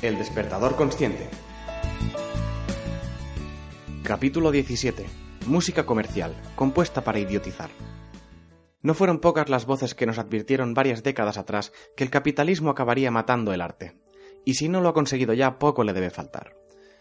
El despertador consciente. Capítulo 17. Música comercial, compuesta para idiotizar. No fueron pocas las voces que nos advirtieron varias décadas atrás que el capitalismo acabaría matando el arte. Y si no lo ha conseguido ya, poco le debe faltar.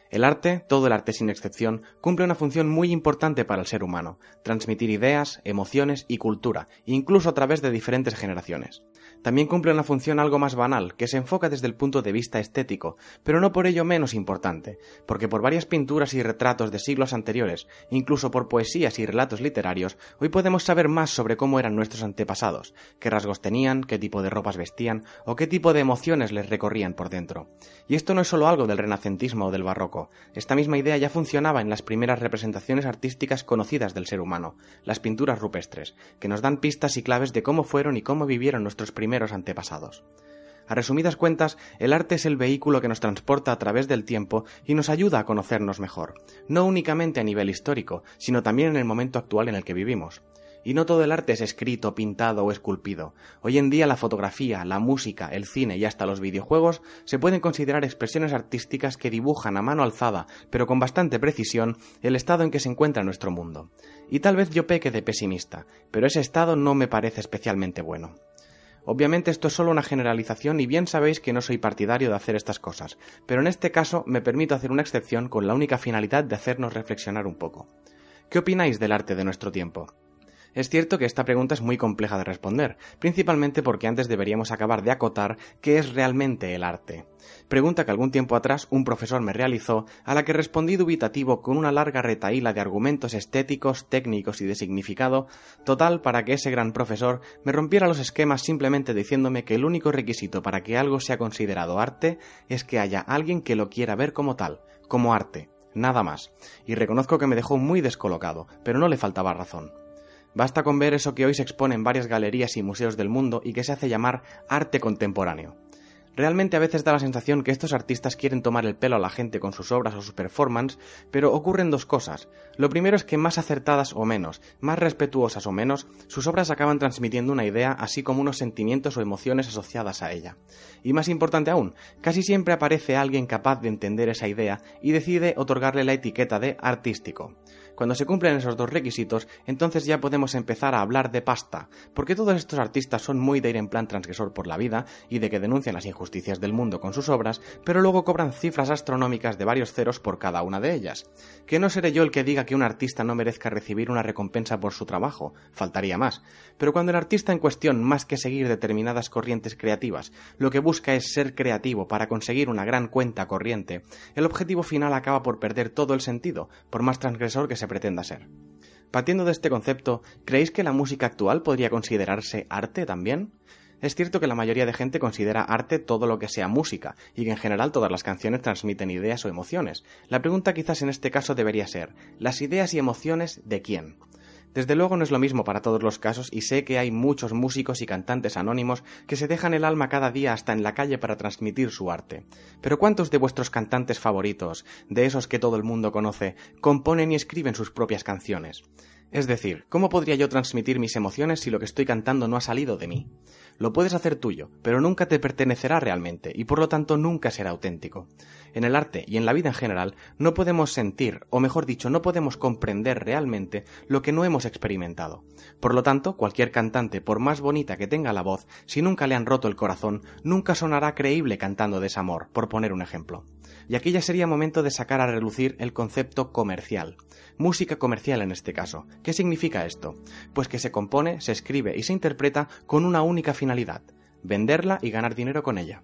El arte, todo el arte sin excepción, cumple una función muy importante para el ser humano, transmitir ideas, emociones y cultura, incluso a través de diferentes generaciones. También cumple una función algo más banal, que se enfoca desde el punto de vista estético, pero no por ello menos importante, porque por varias pinturas y retratos de siglos anteriores, incluso por poesías y relatos literarios, hoy podemos saber más sobre cómo eran nuestros antepasados, qué rasgos tenían, qué tipo de ropas vestían o qué tipo de emociones les recorrían por dentro. Y esto no es solo algo del renacentismo o del barroco, esta misma idea ya funcionaba en las primeras representaciones artísticas conocidas del ser humano, las pinturas rupestres, que nos dan pistas y claves de cómo fueron y cómo vivieron nuestros primeros antepasados. A resumidas cuentas, el arte es el vehículo que nos transporta a través del tiempo y nos ayuda a conocernos mejor, no únicamente a nivel histórico, sino también en el momento actual en el que vivimos. Y no todo el arte es escrito, pintado o esculpido. Hoy en día la fotografía, la música, el cine y hasta los videojuegos se pueden considerar expresiones artísticas que dibujan a mano alzada, pero con bastante precisión, el estado en que se encuentra nuestro mundo. Y tal vez yo peque de pesimista, pero ese estado no me parece especialmente bueno. Obviamente esto es solo una generalización y bien sabéis que no soy partidario de hacer estas cosas, pero en este caso me permito hacer una excepción con la única finalidad de hacernos reflexionar un poco. ¿Qué opináis del arte de nuestro tiempo? Es cierto que esta pregunta es muy compleja de responder, principalmente porque antes deberíamos acabar de acotar qué es realmente el arte. Pregunta que algún tiempo atrás un profesor me realizó, a la que respondí dubitativo con una larga retaíla de argumentos estéticos, técnicos y de significado, total para que ese gran profesor me rompiera los esquemas simplemente diciéndome que el único requisito para que algo sea considerado arte es que haya alguien que lo quiera ver como tal, como arte, nada más. Y reconozco que me dejó muy descolocado, pero no le faltaba razón. Basta con ver eso que hoy se expone en varias galerías y museos del mundo y que se hace llamar arte contemporáneo. Realmente a veces da la sensación que estos artistas quieren tomar el pelo a la gente con sus obras o sus performance, pero ocurren dos cosas. Lo primero es que más acertadas o menos, más respetuosas o menos, sus obras acaban transmitiendo una idea así como unos sentimientos o emociones asociadas a ella. Y más importante aún, casi siempre aparece alguien capaz de entender esa idea y decide otorgarle la etiqueta de artístico. Cuando se cumplen esos dos requisitos, entonces ya podemos empezar a hablar de pasta, porque todos estos artistas son muy de ir en plan transgresor por la vida y de que denuncian las injusticias del mundo con sus obras, pero luego cobran cifras astronómicas de varios ceros por cada una de ellas. Que no seré yo el que diga que un artista no merezca recibir una recompensa por su trabajo, faltaría más. Pero cuando el artista en cuestión, más que seguir determinadas corrientes creativas, lo que busca es ser creativo para conseguir una gran cuenta corriente, el objetivo final acaba por perder todo el sentido, por más transgresor que se pretenda ser. Partiendo de este concepto, ¿creéis que la música actual podría considerarse arte también? Es cierto que la mayoría de gente considera arte todo lo que sea música, y que en general todas las canciones transmiten ideas o emociones. La pregunta quizás en este caso debería ser, ¿las ideas y emociones de quién? Desde luego no es lo mismo para todos los casos y sé que hay muchos músicos y cantantes anónimos que se dejan el alma cada día hasta en la calle para transmitir su arte. Pero ¿cuántos de vuestros cantantes favoritos, de esos que todo el mundo conoce, componen y escriben sus propias canciones? Es decir, ¿cómo podría yo transmitir mis emociones si lo que estoy cantando no ha salido de mí? Lo puedes hacer tuyo, pero nunca te pertenecerá realmente y por lo tanto nunca será auténtico. En el arte y en la vida en general no podemos sentir, o mejor dicho, no podemos comprender realmente lo que no hemos experimentado. Por lo tanto, cualquier cantante, por más bonita que tenga la voz, si nunca le han roto el corazón, nunca sonará creíble cantando desamor, por poner un ejemplo. Y aquí ya sería momento de sacar a relucir el concepto comercial. Música comercial en este caso. ¿Qué significa esto? Pues que se compone, se escribe y se interpreta con una única finalidad, venderla y ganar dinero con ella.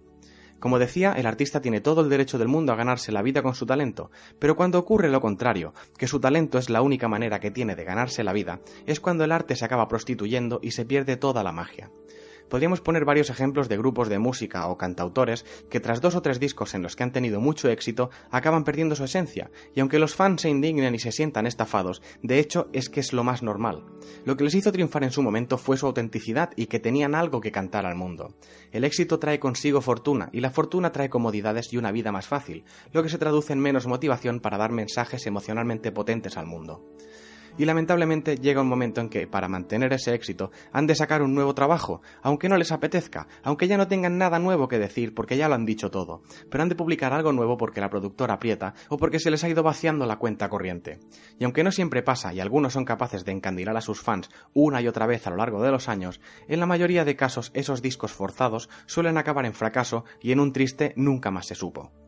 Como decía, el artista tiene todo el derecho del mundo a ganarse la vida con su talento, pero cuando ocurre lo contrario, que su talento es la única manera que tiene de ganarse la vida, es cuando el arte se acaba prostituyendo y se pierde toda la magia podríamos poner varios ejemplos de grupos de música o cantautores que tras dos o tres discos en los que han tenido mucho éxito acaban perdiendo su esencia, y aunque los fans se indignen y se sientan estafados, de hecho es que es lo más normal. Lo que les hizo triunfar en su momento fue su autenticidad y que tenían algo que cantar al mundo. El éxito trae consigo fortuna, y la fortuna trae comodidades y una vida más fácil, lo que se traduce en menos motivación para dar mensajes emocionalmente potentes al mundo. Y lamentablemente llega un momento en que, para mantener ese éxito, han de sacar un nuevo trabajo, aunque no les apetezca, aunque ya no tengan nada nuevo que decir porque ya lo han dicho todo, pero han de publicar algo nuevo porque la productora aprieta o porque se les ha ido vaciando la cuenta corriente. Y aunque no siempre pasa y algunos son capaces de encandilar a sus fans una y otra vez a lo largo de los años, en la mayoría de casos esos discos forzados suelen acabar en fracaso y en un triste nunca más se supo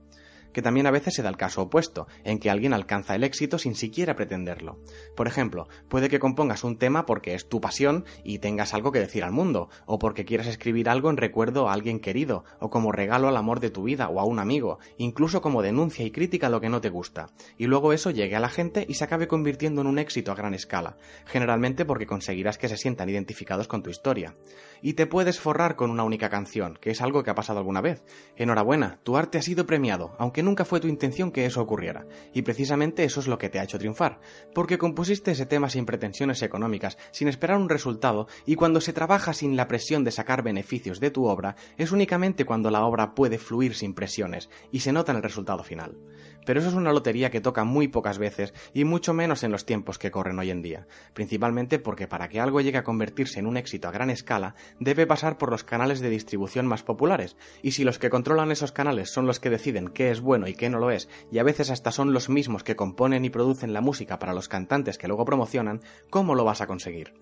que también a veces se da el caso opuesto, en que alguien alcanza el éxito sin siquiera pretenderlo. Por ejemplo, puede que compongas un tema porque es tu pasión y tengas algo que decir al mundo, o porque quieras escribir algo en recuerdo a alguien querido, o como regalo al amor de tu vida o a un amigo, incluso como denuncia y crítica a lo que no te gusta, y luego eso llegue a la gente y se acabe convirtiendo en un éxito a gran escala, generalmente porque conseguirás que se sientan identificados con tu historia. Y te puedes forrar con una única canción, que es algo que ha pasado alguna vez. Enhorabuena, tu arte ha sido premiado, aunque nunca fue tu intención que eso ocurriera, y precisamente eso es lo que te ha hecho triunfar, porque compusiste ese tema sin pretensiones económicas, sin esperar un resultado, y cuando se trabaja sin la presión de sacar beneficios de tu obra, es únicamente cuando la obra puede fluir sin presiones, y se nota en el resultado final. Pero eso es una lotería que toca muy pocas veces, y mucho menos en los tiempos que corren hoy en día, principalmente porque para que algo llegue a convertirse en un éxito a gran escala, debe pasar por los canales de distribución más populares, y si los que controlan esos canales son los que deciden qué es bueno y qué no lo es, y a veces hasta son los mismos que componen y producen la música para los cantantes que luego promocionan, ¿cómo lo vas a conseguir?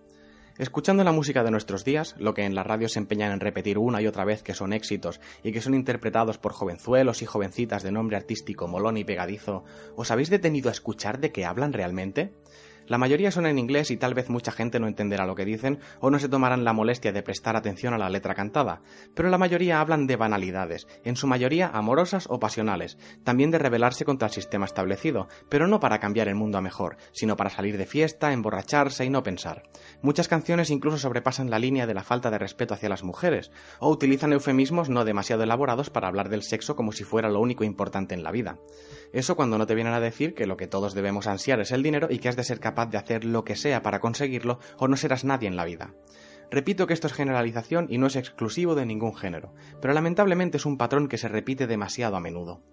Escuchando la música de nuestros días, lo que en la radio se empeñan en repetir una y otra vez que son éxitos y que son interpretados por jovenzuelos y jovencitas de nombre artístico molón y pegadizo, ¿os habéis detenido a escuchar de qué hablan realmente? La mayoría son en inglés y tal vez mucha gente no entenderá lo que dicen o no se tomarán la molestia de prestar atención a la letra cantada, pero la mayoría hablan de banalidades, en su mayoría amorosas o pasionales, también de rebelarse contra el sistema establecido, pero no para cambiar el mundo a mejor, sino para salir de fiesta, emborracharse y no pensar. Muchas canciones incluso sobrepasan la línea de la falta de respeto hacia las mujeres, o utilizan eufemismos no demasiado elaborados para hablar del sexo como si fuera lo único importante en la vida. Eso cuando no te vienen a decir que lo que todos debemos ansiar es el dinero y que has de ser capaz de hacer lo que sea para conseguirlo o no serás nadie en la vida. Repito que esto es generalización y no es exclusivo de ningún género, pero lamentablemente es un patrón que se repite demasiado a menudo.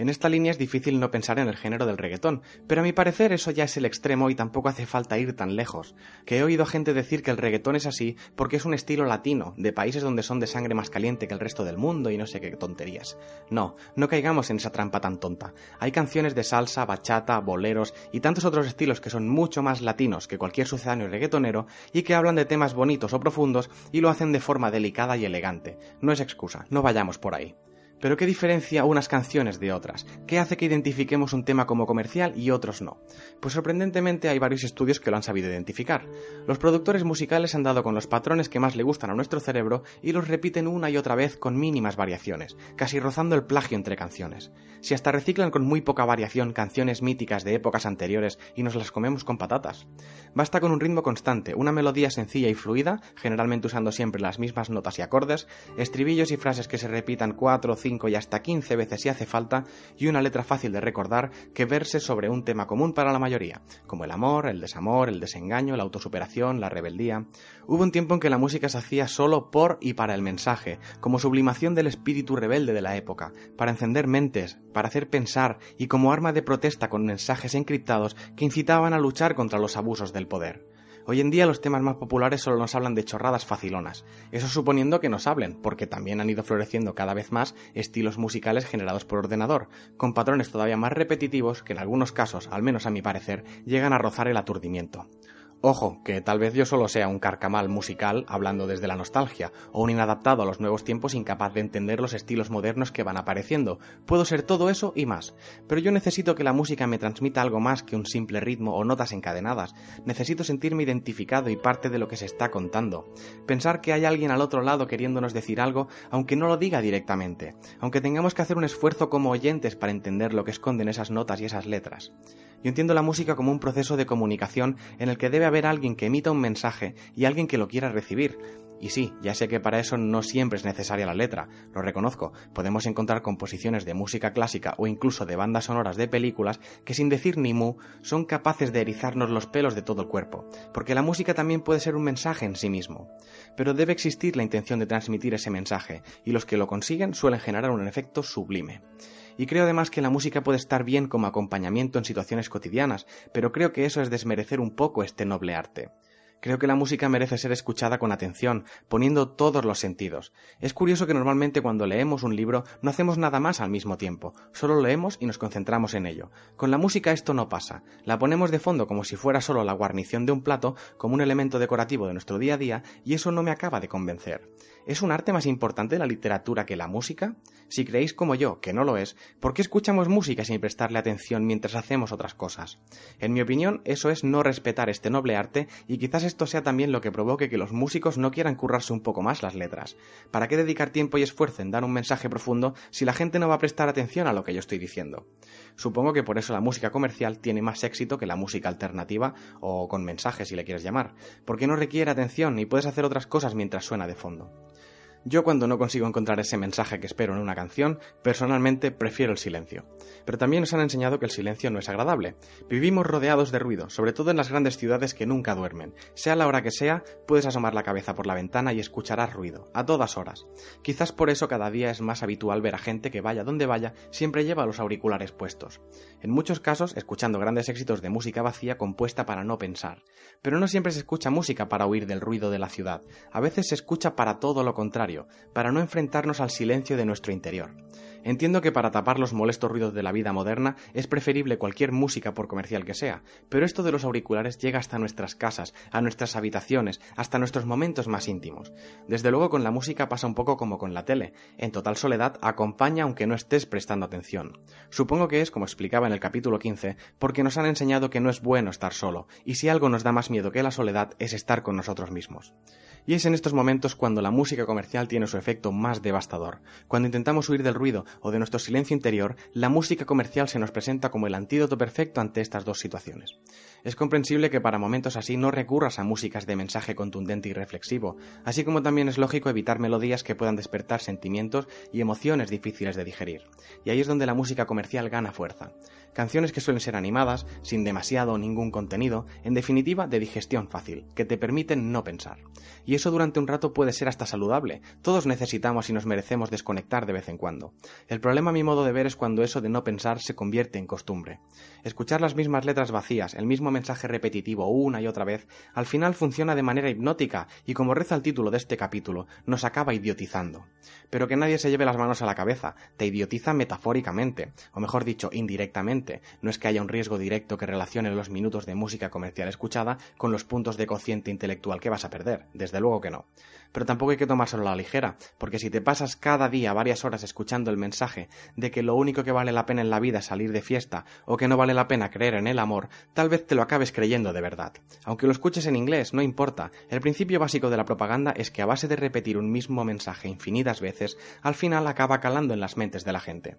En esta línea es difícil no pensar en el género del reggaetón, pero a mi parecer eso ya es el extremo y tampoco hace falta ir tan lejos. Que he oído gente decir que el reggaetón es así porque es un estilo latino, de países donde son de sangre más caliente que el resto del mundo y no sé qué tonterías. No, no caigamos en esa trampa tan tonta. Hay canciones de salsa, bachata, boleros y tantos otros estilos que son mucho más latinos que cualquier sucedáneo reggaetonero y que hablan de temas bonitos o profundos y lo hacen de forma delicada y elegante. No es excusa, no vayamos por ahí. Pero ¿qué diferencia unas canciones de otras? ¿Qué hace que identifiquemos un tema como comercial y otros no? Pues sorprendentemente hay varios estudios que lo han sabido identificar. Los productores musicales han dado con los patrones que más le gustan a nuestro cerebro y los repiten una y otra vez con mínimas variaciones, casi rozando el plagio entre canciones. Si hasta reciclan con muy poca variación canciones míticas de épocas anteriores y nos las comemos con patatas. Basta con un ritmo constante, una melodía sencilla y fluida, generalmente usando siempre las mismas notas y acordes, estribillos y frases que se repitan cuatro o y hasta 15 veces si hace falta, y una letra fácil de recordar que verse sobre un tema común para la mayoría, como el amor, el desamor, el desengaño, la autosuperación, la rebeldía. Hubo un tiempo en que la música se hacía solo por y para el mensaje, como sublimación del espíritu rebelde de la época, para encender mentes, para hacer pensar y como arma de protesta con mensajes encriptados que incitaban a luchar contra los abusos del poder. Hoy en día los temas más populares solo nos hablan de chorradas facilonas, eso suponiendo que nos hablen, porque también han ido floreciendo cada vez más estilos musicales generados por ordenador, con patrones todavía más repetitivos que en algunos casos, al menos a mi parecer, llegan a rozar el aturdimiento. Ojo, que tal vez yo solo sea un carcamal musical hablando desde la nostalgia, o un inadaptado a los nuevos tiempos incapaz de entender los estilos modernos que van apareciendo. Puedo ser todo eso y más, pero yo necesito que la música me transmita algo más que un simple ritmo o notas encadenadas. Necesito sentirme identificado y parte de lo que se está contando. Pensar que hay alguien al otro lado queriéndonos decir algo, aunque no lo diga directamente, aunque tengamos que hacer un esfuerzo como oyentes para entender lo que esconden esas notas y esas letras. Yo entiendo la música como un proceso de comunicación en el que debe haber alguien que emita un mensaje y alguien que lo quiera recibir. Y sí, ya sé que para eso no siempre es necesaria la letra, lo reconozco. Podemos encontrar composiciones de música clásica o incluso de bandas sonoras de películas que sin decir ni mu son capaces de erizarnos los pelos de todo el cuerpo, porque la música también puede ser un mensaje en sí mismo. Pero debe existir la intención de transmitir ese mensaje, y los que lo consiguen suelen generar un efecto sublime. Y creo además que la música puede estar bien como acompañamiento en situaciones cotidianas, pero creo que eso es desmerecer un poco este noble arte. Creo que la música merece ser escuchada con atención, poniendo todos los sentidos. Es curioso que normalmente cuando leemos un libro no hacemos nada más al mismo tiempo, solo leemos y nos concentramos en ello. Con la música esto no pasa. La ponemos de fondo como si fuera solo la guarnición de un plato, como un elemento decorativo de nuestro día a día, y eso no me acaba de convencer. ¿Es un arte más importante la literatura que la música? Si creéis como yo que no lo es, ¿por qué escuchamos música sin prestarle atención mientras hacemos otras cosas? En mi opinión, eso es no respetar este noble arte y quizás esto sea también lo que provoque que los músicos no quieran currarse un poco más las letras. ¿Para qué dedicar tiempo y esfuerzo en dar un mensaje profundo si la gente no va a prestar atención a lo que yo estoy diciendo? Supongo que por eso la música comercial tiene más éxito que la música alternativa o con mensaje si le quieres llamar, porque no requiere atención y puedes hacer otras cosas mientras suena de fondo. Yo cuando no consigo encontrar ese mensaje que espero en una canción, personalmente prefiero el silencio. Pero también nos han enseñado que el silencio no es agradable. Vivimos rodeados de ruido, sobre todo en las grandes ciudades que nunca duermen. Sea la hora que sea, puedes asomar la cabeza por la ventana y escucharás ruido, a todas horas. Quizás por eso cada día es más habitual ver a gente que vaya donde vaya, siempre lleva los auriculares puestos. En muchos casos, escuchando grandes éxitos de música vacía compuesta para no pensar. Pero no siempre se escucha música para huir del ruido de la ciudad. A veces se escucha para todo lo contrario para no enfrentarnos al silencio de nuestro interior. Entiendo que para tapar los molestos ruidos de la vida moderna es preferible cualquier música por comercial que sea, pero esto de los auriculares llega hasta nuestras casas, a nuestras habitaciones, hasta nuestros momentos más íntimos. Desde luego con la música pasa un poco como con la tele, en total soledad acompaña aunque no estés prestando atención. Supongo que es, como explicaba en el capítulo 15, porque nos han enseñado que no es bueno estar solo, y si algo nos da más miedo que la soledad es estar con nosotros mismos. Y es en estos momentos cuando la música comercial tiene su efecto más devastador. Cuando intentamos huir del ruido o de nuestro silencio interior, la música comercial se nos presenta como el antídoto perfecto ante estas dos situaciones. Es comprensible que para momentos así no recurras a músicas de mensaje contundente y reflexivo, así como también es lógico evitar melodías que puedan despertar sentimientos y emociones difíciles de digerir. Y ahí es donde la música comercial gana fuerza canciones que suelen ser animadas, sin demasiado o ningún contenido, en definitiva de digestión fácil, que te permiten no pensar. Y eso durante un rato puede ser hasta saludable, todos necesitamos y nos merecemos desconectar de vez en cuando. El problema a mi modo de ver es cuando eso de no pensar se convierte en costumbre. Escuchar las mismas letras vacías, el mismo mensaje repetitivo una y otra vez, al final funciona de manera hipnótica y como reza el título de este capítulo, nos acaba idiotizando. Pero que nadie se lleve las manos a la cabeza, te idiotiza metafóricamente, o mejor dicho, indirectamente no es que haya un riesgo directo que relacione los minutos de música comercial escuchada con los puntos de cociente intelectual que vas a perder, desde luego que no. Pero tampoco hay que tomárselo a la ligera, porque si te pasas cada día varias horas escuchando el mensaje de que lo único que vale la pena en la vida es salir de fiesta o que no vale la pena creer en el amor, tal vez te lo acabes creyendo de verdad. Aunque lo escuches en inglés, no importa. El principio básico de la propaganda es que a base de repetir un mismo mensaje infinitas veces, al final acaba calando en las mentes de la gente.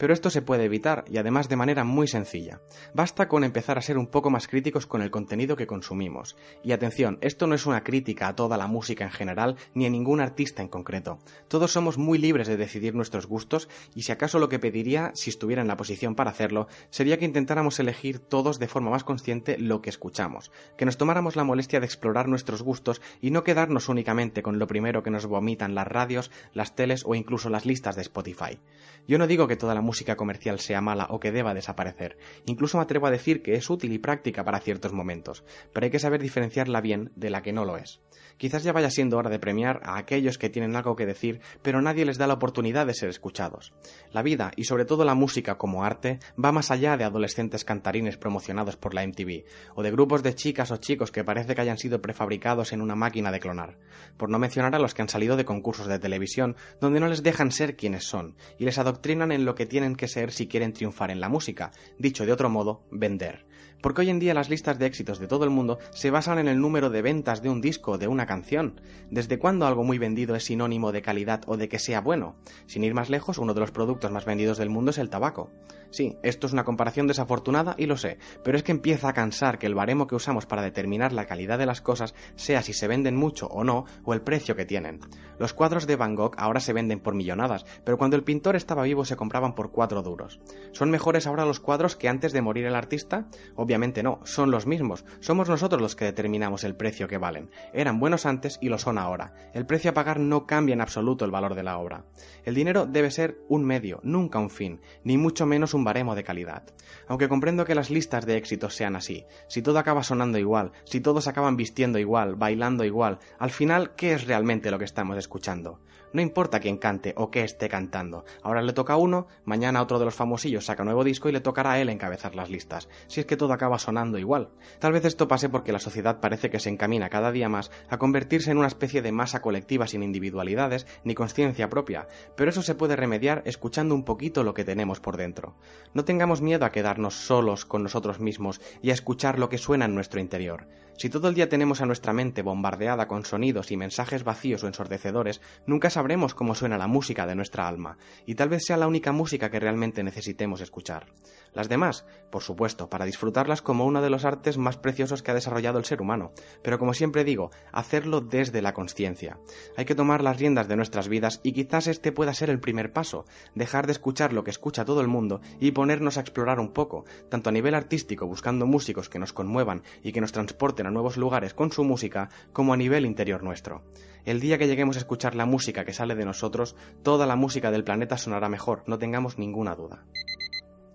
Pero esto se puede evitar y además de manera muy sencilla. Basta con empezar a ser un poco más críticos con el contenido que consumimos. Y atención, esto no es una crítica a toda la música en general ni a ningún artista en concreto. Todos somos muy libres de decidir nuestros gustos y si acaso lo que pediría, si estuviera en la posición para hacerlo, sería que intentáramos elegir todos de forma más consciente lo que escuchamos, que nos tomáramos la molestia de explorar nuestros gustos y no quedarnos únicamente con lo primero que nos vomitan las radios, las teles o incluso las listas de Spotify. Yo no digo que toda la música comercial sea mala o que deba desaparecer. Incluso me atrevo a decir que es útil y práctica para ciertos momentos, pero hay que saber diferenciarla bien de la que no lo es. Quizás ya vaya siendo hora de premiar a aquellos que tienen algo que decir, pero nadie les da la oportunidad de ser escuchados. La vida, y sobre todo la música como arte, va más allá de adolescentes cantarines promocionados por la MTV, o de grupos de chicas o chicos que parece que hayan sido prefabricados en una máquina de clonar, por no mencionar a los que han salido de concursos de televisión, donde no les dejan ser quienes son, y les adoctrinan en lo que tienen que ser si quieren triunfar en la música, dicho de otro modo, vender porque hoy en día las listas de éxitos de todo el mundo se basan en el número de ventas de un disco de una canción. ¿Desde cuándo algo muy vendido es sinónimo de calidad o de que sea bueno? Sin ir más lejos, uno de los productos más vendidos del mundo es el tabaco. Sí, esto es una comparación desafortunada y lo sé, pero es que empieza a cansar que el baremo que usamos para determinar la calidad de las cosas sea si se venden mucho o no o el precio que tienen. Los cuadros de Van Gogh ahora se venden por millonadas, pero cuando el pintor estaba vivo se compraban por cuatro duros. ¿Son mejores ahora los cuadros que antes de morir el artista? Obviamente no, son los mismos. Somos nosotros los que determinamos el precio que valen. Eran buenos antes y lo son ahora. El precio a pagar no cambia en absoluto el valor de la obra. El dinero debe ser un medio, nunca un fin, ni mucho menos un baremo de calidad. Aunque comprendo que las listas de éxitos sean así, si todo acaba sonando igual, si todos acaban vistiendo igual, bailando igual, al final, ¿qué es realmente lo que estamos escuchando? No importa quién cante o qué esté cantando. Ahora le toca a uno, mañana otro de los famosillos saca nuevo disco y le tocará a él encabezar las listas, si es que todo acaba sonando igual. Tal vez esto pase porque la sociedad parece que se encamina cada día más a convertirse en una especie de masa colectiva sin individualidades ni conciencia propia, pero eso se puede remediar escuchando un poquito lo que tenemos por dentro. No tengamos miedo a quedarnos solos con nosotros mismos y a escuchar lo que suena en nuestro interior. Si todo el día tenemos a nuestra mente bombardeada con sonidos y mensajes vacíos o ensordecedores, nunca sabremos cómo suena la música de nuestra alma, y tal vez sea la única música que realmente necesitemos escuchar. Las demás, por supuesto, para disfrutarlas como uno de los artes más preciosos que ha desarrollado el ser humano, pero como siempre digo, hacerlo desde la conciencia. Hay que tomar las riendas de nuestras vidas y quizás este pueda ser el primer paso, dejar de escuchar lo que escucha todo el mundo y ponernos a explorar un poco, tanto a nivel artístico buscando músicos que nos conmuevan y que nos transporten a nuevos lugares con su música, como a nivel interior nuestro. El día que lleguemos a escuchar la música que sale de nosotros, toda la música del planeta sonará mejor, no tengamos ninguna duda.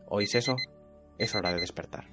¿Oís eso? Es hora de despertar.